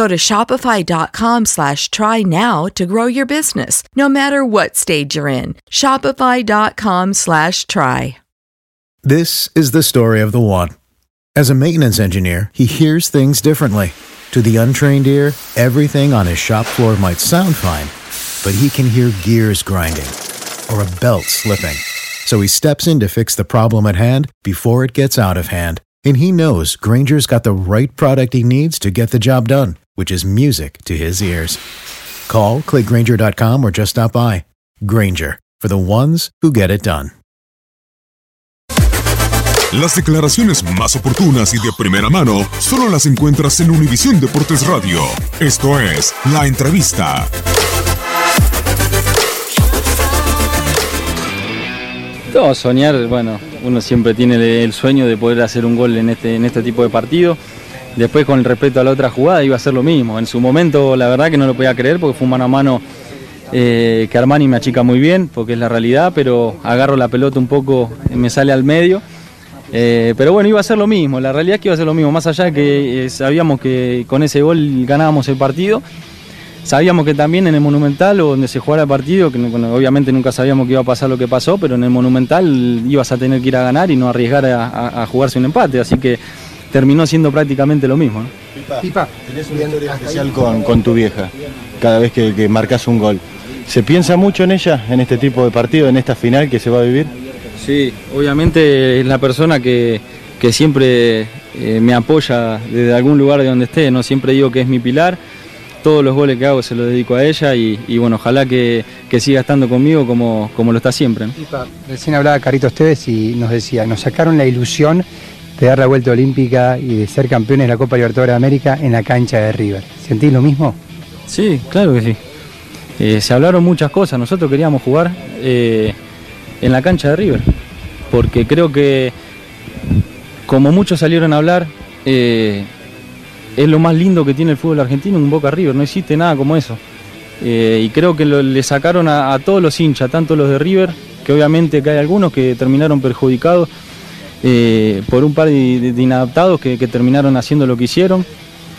Go to shopify.com slash try now to grow your business, no matter what stage you're in. Shopify.com slash try. This is the story of the one. As a maintenance engineer, he hears things differently. To the untrained ear, everything on his shop floor might sound fine, but he can hear gears grinding or a belt slipping. So he steps in to fix the problem at hand before it gets out of hand. And he knows Granger's got the right product he needs to get the job done, which is music to his ears. Call, clickgranger.com, or just stop by. Granger, for the ones who get it done. Las declaraciones más oportunas y de primera mano solo las encuentras en Univisión Deportes Radio. Esto es La Entrevista. No, soñar, bueno, uno siempre tiene el sueño de poder hacer un gol en este, en este tipo de partido. Después, con el respeto a la otra jugada, iba a ser lo mismo. En su momento, la verdad que no lo podía creer porque fue un mano a mano eh, que Armani me achica muy bien, porque es la realidad, pero agarro la pelota un poco, me sale al medio. Eh, pero bueno, iba a ser lo mismo, la realidad es que iba a ser lo mismo, más allá de que eh, sabíamos que con ese gol ganábamos el partido, sabíamos que también en el Monumental o donde se jugara el partido, que obviamente nunca sabíamos que iba a pasar lo que pasó, pero en el Monumental ibas a tener que ir a ganar y no arriesgar a- a jugarse un empate, así que terminó siendo prácticamente lo mismo. ¿no? Pipa, tenés una historia especial con, con tu vieja, cada vez que, que marcas un gol. ¿Se piensa mucho en ella, en este tipo de partido, en esta final que se va a vivir? Sí, obviamente es la persona que, que siempre eh, me apoya desde algún lugar de donde esté, ¿no? Siempre digo que es mi pilar, todos los goles que hago se los dedico a ella y, y bueno, ojalá que, que siga estando conmigo como, como lo está siempre. ¿no? Pipa, recién hablaba Carito Esteves y nos decía, nos sacaron la ilusión de dar la vuelta olímpica y de ser campeones de la Copa Libertadores de América en la cancha de River. ¿Sentís lo mismo? Sí, claro que sí. Eh, se hablaron muchas cosas, nosotros queríamos jugar eh, en la cancha de River, porque creo que como muchos salieron a hablar, eh, es lo más lindo que tiene el fútbol argentino, un Boca River, no existe nada como eso. Y creo que le sacaron a, a todos los hinchas, tanto los de River, que obviamente que hay algunos que terminaron perjudicados eh, por un par de, inadaptados que, terminaron haciendo lo que hicieron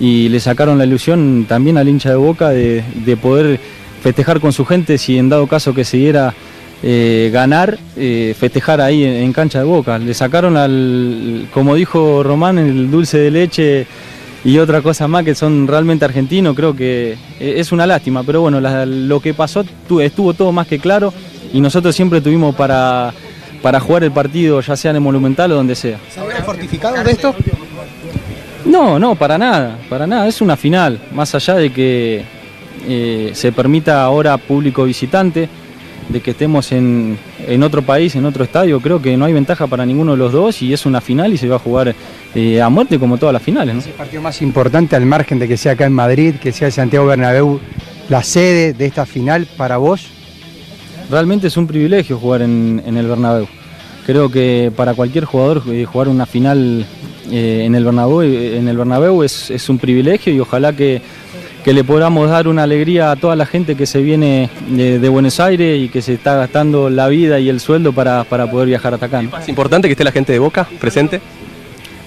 y le sacaron la ilusión también al hincha de Boca de, de poder festejar con su gente si en dado caso que se diera eh, ganar, eh, festejar ahí en, cancha de Boca. Le sacaron al, como dijo Román, el dulce de leche y otra cosa más que son realmente argentinos, creo que es una lástima, pero bueno, lo que pasó tu- estuvo todo más que claro y nosotros siempre tuvimos para, para jugar el partido, ya sea en el Monumental o donde sea. ¿Salieron fortificados de esto? No, no, para nada, para nada, es una final, más allá de que eh, se permita ahora público visitante, de que estemos en, en otro país, en otro estadio, creo que no hay ventaja para ninguno de los dos y es una final y se va a jugar eh, a muerte como todas las finales. ¿no? Es el partido más importante al margen de que sea acá en Madrid, que sea Santiago Bernabéu la sede de esta final para vos. Realmente es un privilegio jugar en, en el Bernabéu. Creo que para cualquier jugador eh, jugar una final eh, en el Bernabéu, en el Bernabéu es, es un privilegio y ojalá que, que, le podamos dar una alegría a toda la gente que se viene de, de, Buenos Aires y que se está gastando la vida y el sueldo para, para poder viajar hasta acá. ¿no? ¿Es importante que esté la gente de Boca presente?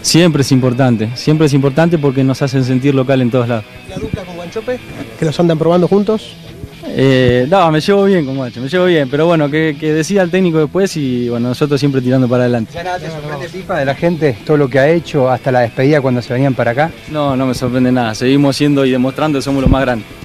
Siempre es importante, siempre es importante porque nos hacen sentir local en todos lados. ¿La dupla con Guanchope? ¿Que los andan probando juntos? Eh, no, me llevo bien con Guacho, me llevo bien, pero bueno, que, que, decida el técnico después y bueno, nosotros siempre tirando para adelante. ¿Ya nada te sorprende FIFA de la gente, todo lo que ha hecho hasta la despedida cuando se venían para acá? No, no me sorprende nada, seguimos siendo y demostrando que somos los más grandes.